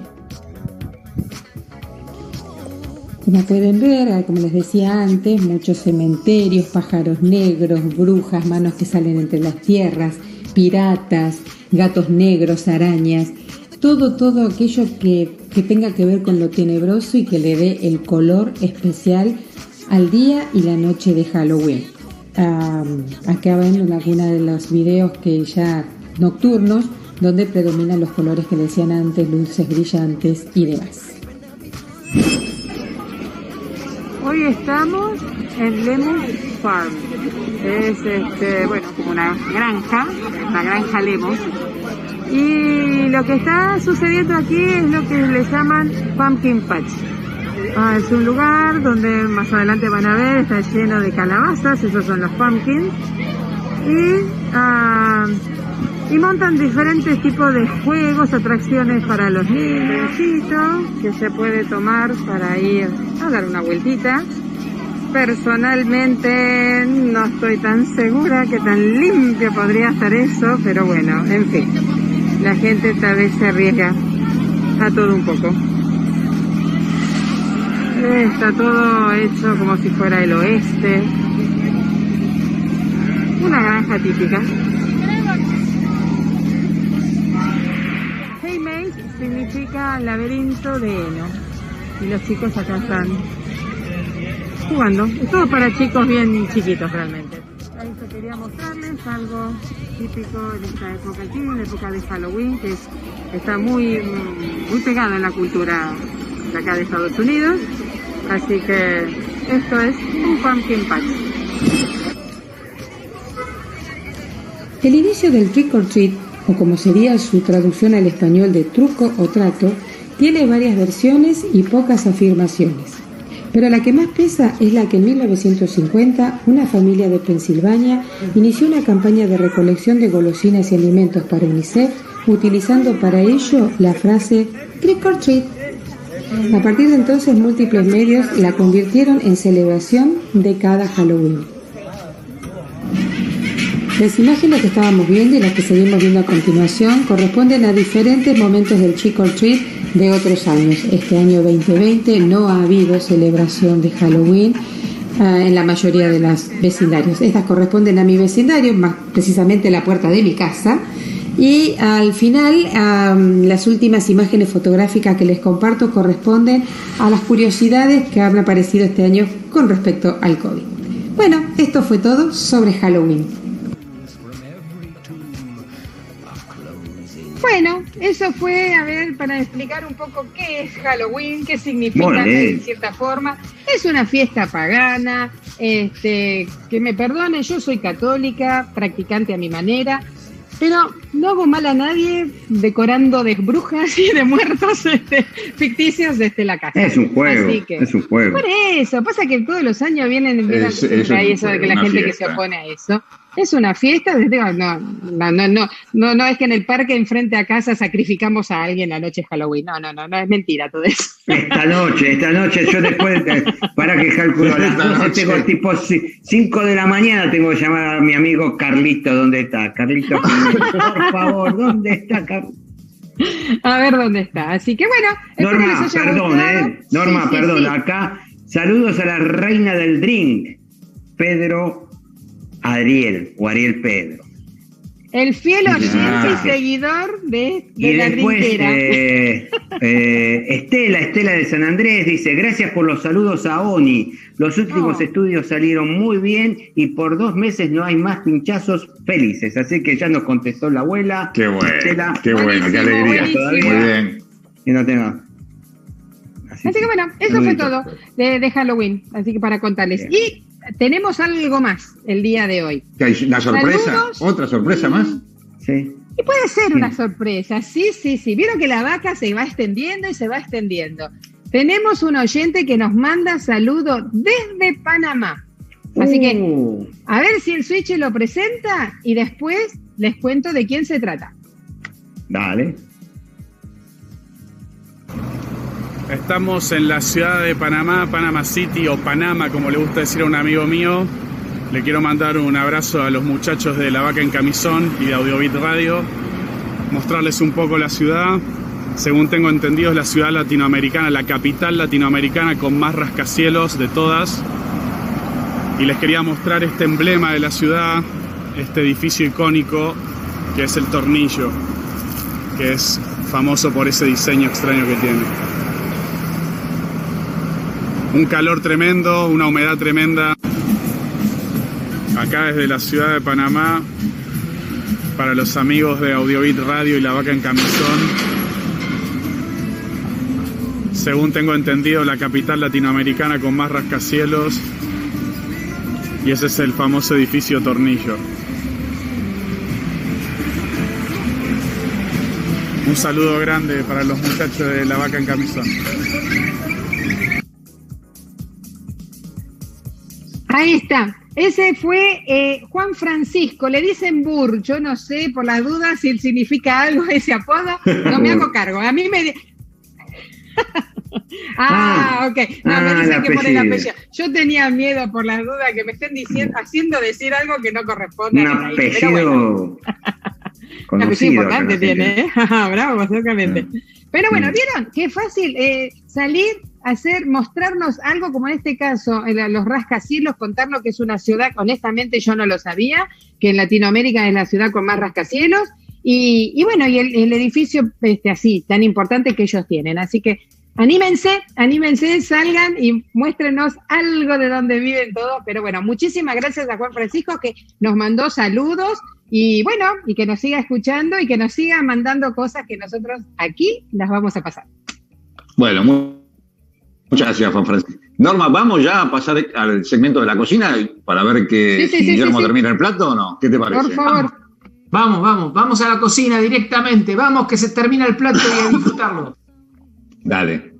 Como pueden ver, ah, como les decía antes, muchos cementerios, pájaros negros, brujas, manos que salen entre las tierras, piratas, gatos negros, arañas, todo, todo aquello que, tenga que ver con lo tenebroso y que le dé el color especial al día y la noche de Halloween. acá ven algunos de los videos que ya nocturnos, donde predominan los colores que decían antes, luces brillantes y demás. Hoy estamos en Lemon Es este, bueno, como una granja, la granja Lemon. Y lo que está sucediendo aquí es lo que le llaman Pumpkin Patch. Ah, es un lugar donde más adelante van a ver, está lleno de calabazas, esos son los pumpkins. Y ah, y montan diferentes tipos de juegos, atracciones para los niños, que se puede tomar para ir a dar una vueltita. Personalmente no estoy tan segura que tan limpio podría estar eso, pero bueno, en fin, la gente tal vez se arriesga a todo un poco. Está todo hecho como si fuera el oeste. Una granja típica. Hey Maze significa laberinto de heno. Y los chicos acá están jugando. Es todo para chicos bien chiquitos realmente. Ahí se quería mostrarles algo típico de esta época aquí, la época de Halloween, que está muy, muy pegado en la cultura de acá de Estados Unidos. Así que esto es un pumpkin patch. El inicio del trick or treat, o como sería su traducción al español de truco o trato, tiene varias versiones y pocas afirmaciones. Pero la que más pesa es la que en 1950 una familia de Pensilvania inició una campaña de recolección de golosinas y alimentos para UNICEF utilizando para ello la frase trick or treat. A partir de entonces múltiples medios la convirtieron en celebración de cada Halloween. Las imágenes que estábamos viendo y las que seguimos viendo a continuación corresponden a diferentes momentos del trick or treat de otros años. Este año 2020 no ha habido celebración de Halloween ah, en la mayoría de los vecindarios. Estas corresponden a mi vecindario, más precisamente la puerta de mi casa. Y al final, las últimas imágenes fotográficas que les comparto corresponden a las curiosidades que han aparecido este año con respecto al COVID. Bueno, esto fue todo sobre Halloween. Bueno, eso fue, a ver, para explicar un poco qué es Halloween, qué significa en cierta forma. Es una fiesta pagana, este, que me perdone, yo soy católica, practicante a mi manera, pero no hago mal a nadie decorando de brujas y de muertos este, ficticios desde la casa. Es un juego. es un juego. Por eso, pasa que todos los años vienen, vienen es, eso de que la gente que se opone a eso. Es una fiesta, no, no, no, no, no, no es que en el parque enfrente a casa sacrificamos a alguien la noche de Halloween. No, no, no, no es mentira todo eso. Esta noche, esta noche, yo después, para que calculo, tengo tipo 5 de la mañana, tengo que llamar a mi amigo Carlito, ¿dónde está? Carlito, por favor, ¿dónde está Carlito? A ver dónde está. Así que bueno, Norma, perdón, eh. Norma, perdón, acá saludos a la reina del drink, Pedro Adriel o Ariel Pedro. El fiel oyente y seguidor de, de y después, eh, eh, Estela, Estela de San Andrés, dice, gracias por los saludos a Oni. Los últimos oh. estudios salieron muy bien y por dos meses no hay más pinchazos felices. Así que ya nos contestó la abuela. Qué bueno, qué bueno, qué alegría. Muy bien. Y no tengo... Así, que bueno, eso fue todo de, Halloween. Así que para contarles. Y tenemos algo más el día de hoy. ¿La sorpresa? ¿Otra sorpresa más? Sí. Y puede ser una sorpresa, sí, sí, sí. Vieron que la vaca se va extendiendo y se va extendiendo. Tenemos un oyente que nos manda saludos desde Panamá. Así que, uh. a ver si el Switch lo presenta y después les cuento de quién se trata. Dale. Estamos en la ciudad de Panamá, Panama City o Panama, como le gusta decir a un amigo mío. Le quiero mandar un abrazo a los muchachos de La Vaca en Camisón y de Audiobit Radio, mostrarles un poco la ciudad. Según tengo entendido, es la ciudad latinoamericana, la capital latinoamericana con más rascacielos de todas. Y les quería mostrar este emblema de la ciudad, este edificio icónico que es el tornillo, que es famoso por ese diseño extraño que tiene un calor tremendo, una humedad tremenda. Acá desde la ciudad de Panamá, para los amigos de Audiobit Radio y La Vaca en Camisón. Según tengo entendido, la capital latinoamericana con más rascacielos. Y ese es el famoso edificio Tornillo. Un saludo grande para los muchachos de La Vaca en Camisón. Ahí está. Ese fue eh, Juan Francisco, le dicen Bur, yo no sé por las dudas si significa algo ese apodo, no me hago cargo. A mí me... ah, ah, ok. No, me ah, dicen que por el apellido. Yo tenía miedo por las dudas que me estén diciendo, haciendo decir algo que no corresponde. Un apellido. Un apellido importante tiene, ¿eh? Bravo, exactamente. Pero bueno, ¿vieron? Qué fácil eh, salir hacer, mostrarnos algo como en este caso, los rascacielos, contarnos que es una ciudad, honestamente yo no lo sabía, que en Latinoamérica es la ciudad con más rascacielos, y, bueno, y el, edificio este, así, tan importante que ellos tienen. Así que anímense, anímense, salgan y muéstrenos algo de donde viven todos. Pero bueno, muchísimas gracias a Juan Francisco que nos mandó saludos y bueno, y que nos siga escuchando y que nos siga mandando cosas que nosotros aquí las vamos a pasar. Bueno, muy Muchas gracias, Juan Francisco. Norma, ¿vamos ya a pasar al segmento de la cocina para ver que si Guillermo termina el plato o no? ¿Qué te parece? Por favor. Vamos, vamos, vamos a la cocina directamente. Vamos, que se termina el plato y a disfrutarlo. Dale.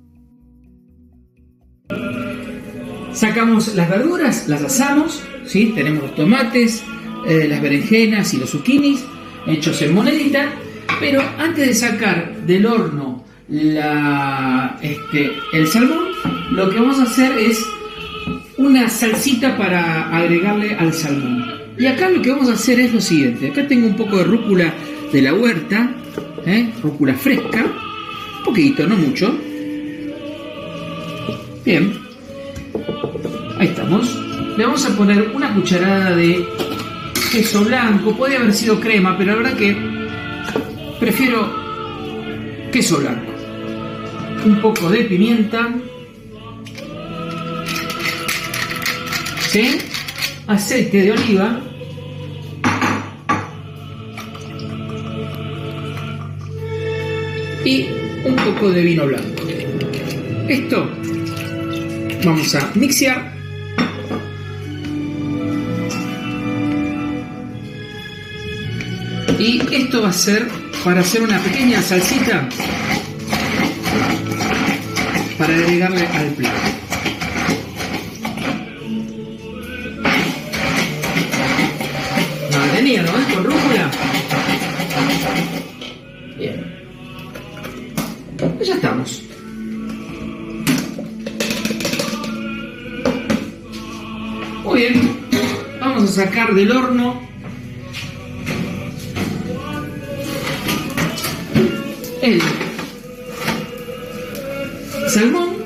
Sacamos las verduras, las asamos, ¿sí? Tenemos los tomates, eh, las berenjenas y los zucchinis hechos en monedita. Pero antes de sacar del horno la, este, el salmón, lo que vamos a hacer es una salsita para agregarle al salmón. Y acá lo que vamos a hacer es lo siguiente. Acá tengo un poco de rúcula de la huerta, ¿eh? rúcula fresca, un poquito, no mucho. Bien, ahí estamos. Le vamos a poner una cucharada de queso blanco, puede haber sido crema, pero la verdad que prefiero queso blanco un poco de pimienta, aceite de oliva, y un poco de vino blanco. Esto vamos a mixear. Y esto va a ser para hacer una pequeña salsita para agregarle al plato. Del horno el salmón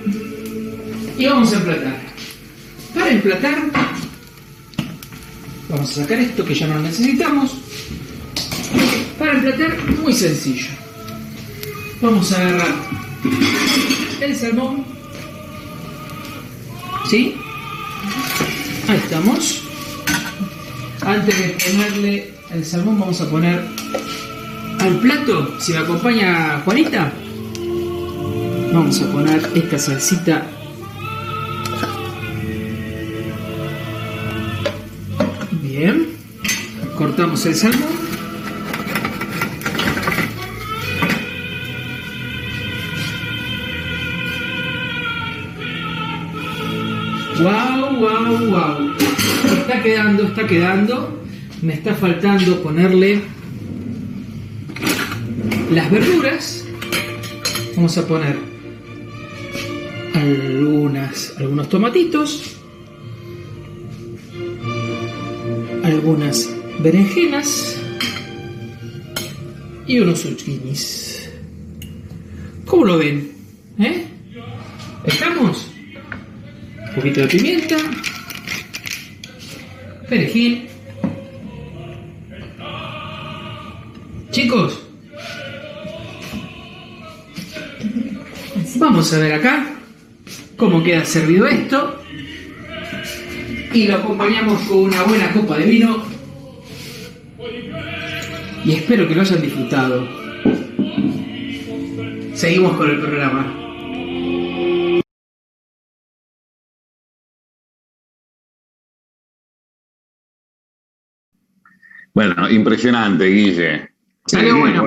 y vamos a emplatar. Para emplatar, vamos a sacar esto que ya no necesitamos. Para emplatar, muy sencillo. Vamos a agarrar el salmón. ¿Sí? Ahí estamos. Antes de ponerle el salmón, vamos a poner al plato, si me acompaña Juanita, Vamos a poner esta salsita Bien. Cortamos el salmón. Wow, wow, wow. Está quedando, está quedando. Me está faltando ponerle las verduras. Vamos a poner algunas, algunos tomatitos, algunas berenjenas y unos zucchinis. ¿Cómo lo ven? Poquito de pimienta, perejil. Chicos, vamos a ver acá cómo queda servido esto. Y lo acompañamos con una buena copa de vino. Y espero que lo hayan disfrutado. Seguimos con el programa. Bueno, impresionante, Guille. Salió bueno.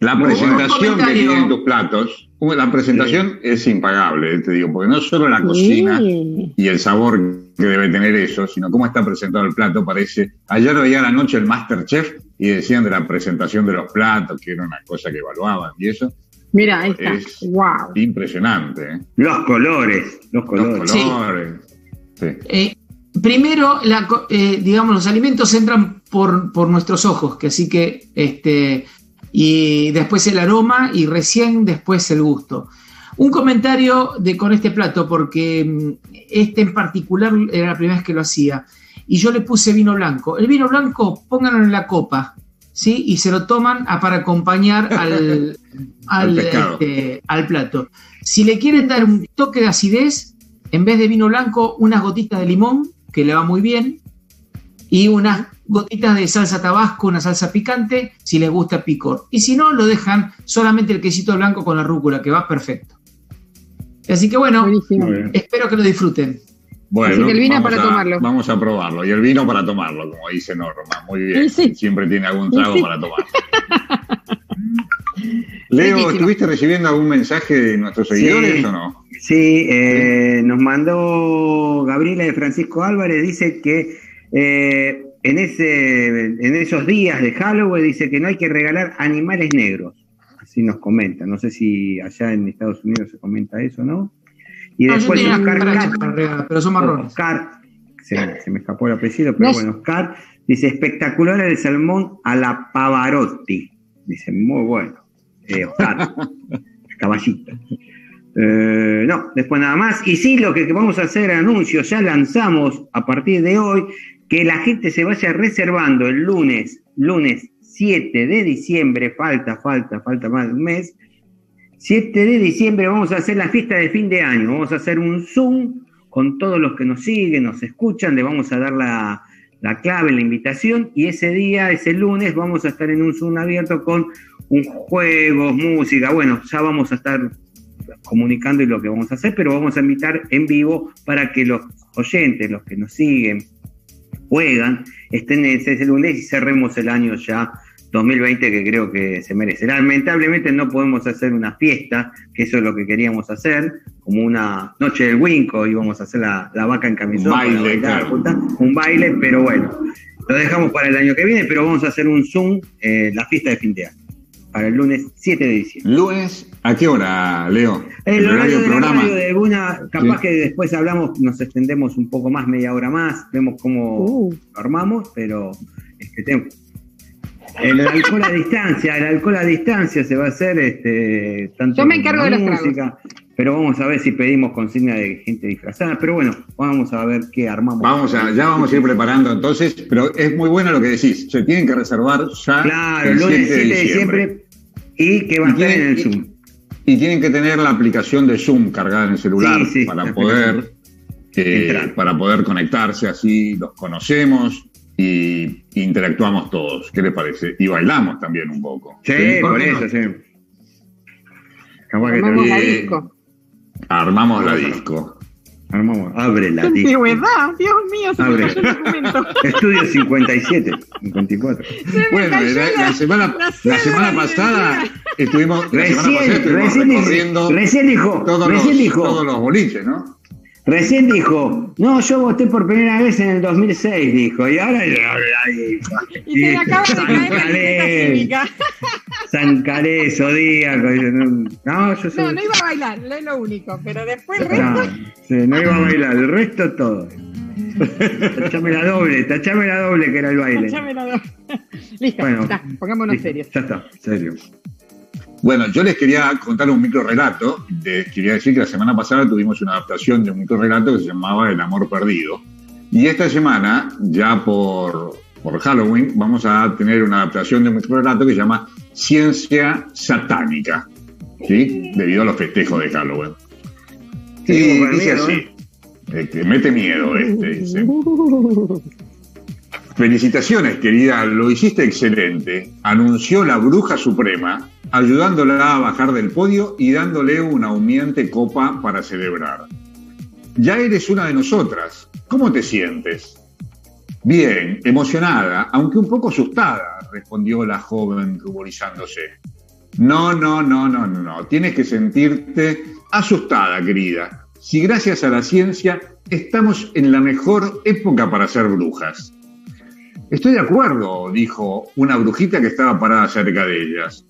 La presentación que tienen tus platos, la presentación es impagable, te digo, porque no solo la cocina y el sabor que debe tener eso, sino cómo está presentado el plato, parece. Ayer veía a la noche el Masterchef y decían de la presentación de los platos, que era una cosa que evaluaban y eso. Mira, ahí está. wow. Impresionante. ¿eh? Los colores, los colores. Los colores. Sí. Eh, primero, eh, digamos, los alimentos entran por, por, nuestros ojos, que así que, este, y después el aroma y recién después el gusto. Un comentario de, con este plato, porque mm, este en particular era la primera vez que lo hacía, y yo le puse vino blanco. El vino blanco, pónganlo en la copa, ¿sí? Y se lo toman para acompañar al, este, al, plato. Si le quieren dar un toque de acidez, en vez de vino blanco, unas gotitas de limón, que le va muy bien, y unas gotitas de salsa tabasco, una salsa picante, si les gusta picor. Y si no, lo dejan solamente el quesito blanco con la rúcula, que va perfecto. Así que bueno, espero que lo disfruten. Bueno, el vino para tomarlo. Vamos a probarlo. Y el vino para tomarlo, como dice Norma. Muy bien. Siempre tiene algún trago para tomar. Leo, ¿estuviste recibiendo algún mensaje de nuestros seguidores o no? Sí, eh, nos mandó Gabriela de Francisco Álvarez, dice que eh, en, ese, en esos días de Halloween dice que no hay que regalar animales negros. Así nos comenta. No sé si allá en Estados Unidos se comenta eso, ¿no? Y después Oscar, pero son marrones. Oscar, se, me escapó el apellido, pero bueno, Oscar dice espectacular el salmón a la Pavarotti. Dice, muy bueno. Eh, caballito. Eh, no, después nada más. Y sí, lo que vamos a hacer anuncios, ya lanzamos a partir de hoy que la gente se vaya reservando el lunes, lunes 7 de diciembre, falta, falta, falta más de un mes, 7 de diciembre vamos a hacer la fiesta de fin de año. Vamos a hacer un Zoom con todos los que nos siguen, nos escuchan. Le vamos a dar la, clave, la invitación. Y ese día, ese lunes, vamos a estar en un Zoom abierto con un juego, música. Bueno, ya vamos a estar comunicando y lo que vamos a hacer, pero vamos a invitar en vivo para que los oyentes, los que nos siguen, juegan, estén ese lunes y cerremos el año ya 2020 que creo que se merece. Lamentablemente no podemos hacer una fiesta, que eso es lo que queríamos hacer, como una noche del Winco, íbamos a hacer la, vaca en camisón. Un baile, un baile, pero bueno, lo dejamos para el año que viene, pero vamos a hacer un Zoom, eh, la fiesta de fin de año, para el lunes 7 de diciembre. ¿Lunes? ¿A qué hora, Leo? El, horario, del programa. de una, capaz que después hablamos, nos extendemos un poco más, media hora más, vemos cómo uh. armamos, pero este, el alcohol a distancia, el alcohol a distancia se va a hacer este, tanto Yo me encargo de la música, pero vamos a ver si pedimos consigna de gente disfrazada, pero bueno, vamos a ver qué armamos. Vamos a, ya vamos a ir preparando entonces, pero es muy bueno lo que decís, se tienen que reservar ya claro, el lunes 7 de diciembre, y que va a estar en el Zoom. Y, tienen que tener la aplicación de Zoom cargada en el celular para poder eh, para poder conectarse así, los conocemos, y interactuamos todos. ¿Qué les parece? Y bailamos también un poco. Sí, por eso, sí. Armamos la disco. Armamos la disco. Armamos, abre la disco. Dios mío, se abre. me el documento. Estudio 57, 54. Bueno, la, semana, la semana pasada estuvimos, recién, recorriendo recién dijo, todos, recién los, dijo, todos los boliches, ¿no? Recién dijo, no, yo voté por primera vez en el 2006, dijo, y ahora... Y se le acaba de caer la San Calé, Zodíaco. No, yo soy... no, no iba a bailar, es lo único, pero después el resto... No, sí, no iba a bailar, el resto todo. tachame la doble, tachame la doble que era el baile. Tachame la doble. Listo, bueno, está, pongámonos serios. Ya está, serio. Bueno, yo les quería contar un micro relato. quería decir que la semana pasada tuvimos una adaptación de un micro relato que se llamaba El amor perdido. Y esta semana, ya por, Halloween, vamos a tener una adaptación de un micro relato que se llama Ciencia Satánica. ¿Sí? Debido a los festejos de Halloween. Sí, dice así. ¿eh? Este, mete miedo este, dice. Felicitaciones, querida, lo hiciste excelente. Anunció la bruja suprema, ayudándola a bajar del podio y dándole una humeante copa para celebrar. Ya eres una de nosotras. ¿Cómo te sientes? Bien, emocionada, aunque un poco asustada, respondió la joven ruborizándose. No, no, no, no, no. Tienes que sentirte asustada, querida. Si gracias a la ciencia estamos en la mejor época para ser brujas. Estoy de acuerdo, dijo una brujita que estaba parada cerca de ellas.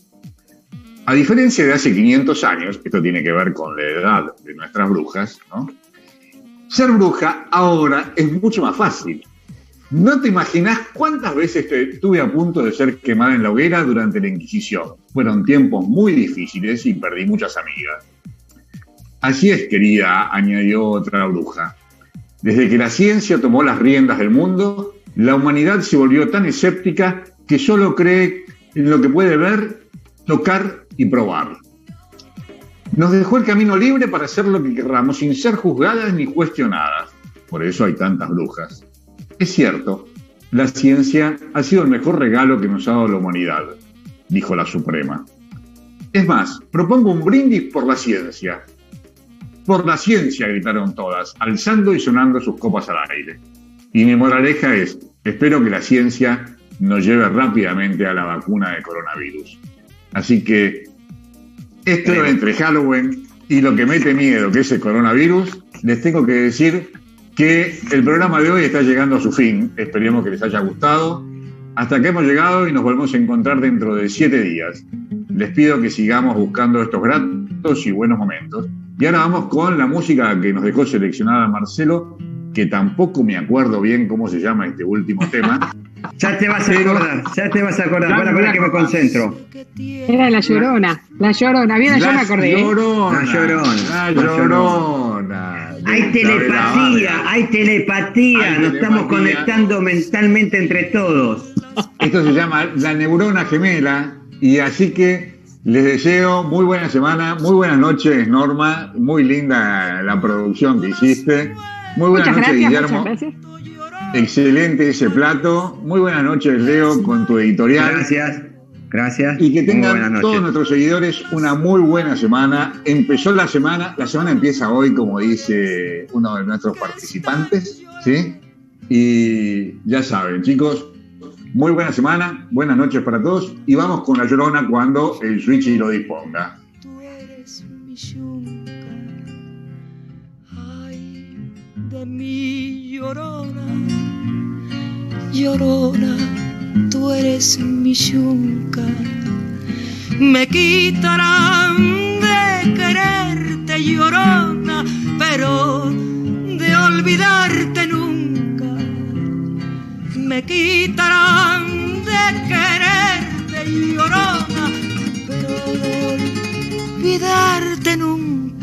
A diferencia de hace 500 años, esto tiene que ver con la edad de nuestras brujas, ¿no? Ser bruja ahora es mucho más fácil. No te imaginas cuántas veces estuve a punto de ser quemada en la hoguera durante la Inquisición. Fueron tiempos muy difíciles y perdí muchas amigas. Así es, querida, añadió otra bruja. Desde que la ciencia tomó las riendas del mundo, la humanidad se volvió tan escéptica que solo cree en lo que puede ver, tocar y probar. Nos dejó el camino libre para hacer lo que querramos sin ser juzgadas ni cuestionadas. Por eso hay tantas brujas. Es cierto, la ciencia ha sido el mejor regalo que nos ha dado la humanidad, dijo la Suprema. Es más, propongo un brindis por la ciencia. Por la ciencia, gritaron todas, alzando y sonando sus copas al aire. Y mi moraleja es, espero que la ciencia nos lleve rápidamente a la vacuna de coronavirus. Así que esto entre Halloween y lo que mete miedo, que es el coronavirus, les tengo que decir que el programa de hoy está llegando a su fin. Esperemos que les haya gustado. Hasta que hemos llegado y nos volvemos a encontrar dentro de siete días. Les pido que sigamos buscando estos gratos y buenos momentos. Y ahora vamos con la música que nos dejó seleccionada Marcelo que tampoco me acuerdo bien cómo se llama este último tema. ya te vas a acordar, ya te vas a acordar, para, que me concentro. Era la llorona, la llorona, bien, ya me acordé. Llorona, la llorona, la llorona. Hay telepatía, hay telepatía, nos estamos conectando mentalmente entre todos. Esto se llama la neurona gemela y así que les deseo muy buena semana, muy buenas noches, Norma, muy linda la producción que hiciste. Muy buenas noches, Guillermo. Excelente ese plato. Muy buenas noches, Leo, con tu editorial. Gracias. Gracias. Y que tengan todos nuestros seguidores una muy buena semana. Empezó la semana, la semana empieza hoy, como dice uno de nuestros participantes, ¿sí? Y ya saben, chicos, muy buena semana, buenas noches para todos y vamos con la llorona cuando el switch lo disponga. Mi llorona, llorona, tú eres mi yunca. Me quitarán de quererte, llorona, pero de olvidarte nunca. Me quitarán de quererte, llorona, pero de olvidarte nunca.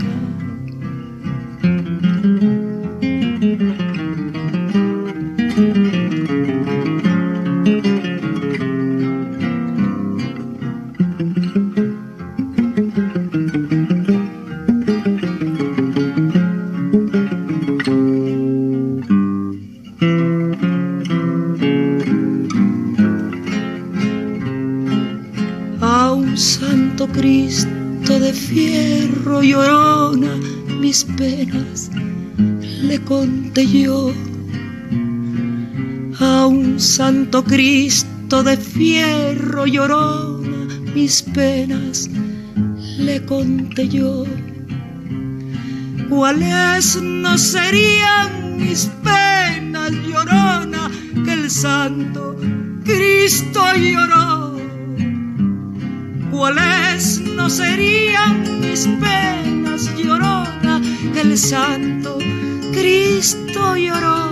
Santo Cristo de fierro llorona, mis penas le conté yo. ¿Cuáles no serían mis penas llorona que el santo Cristo lloró? cuáles no serían mis penas, llorona, que el santo Cristo lloró.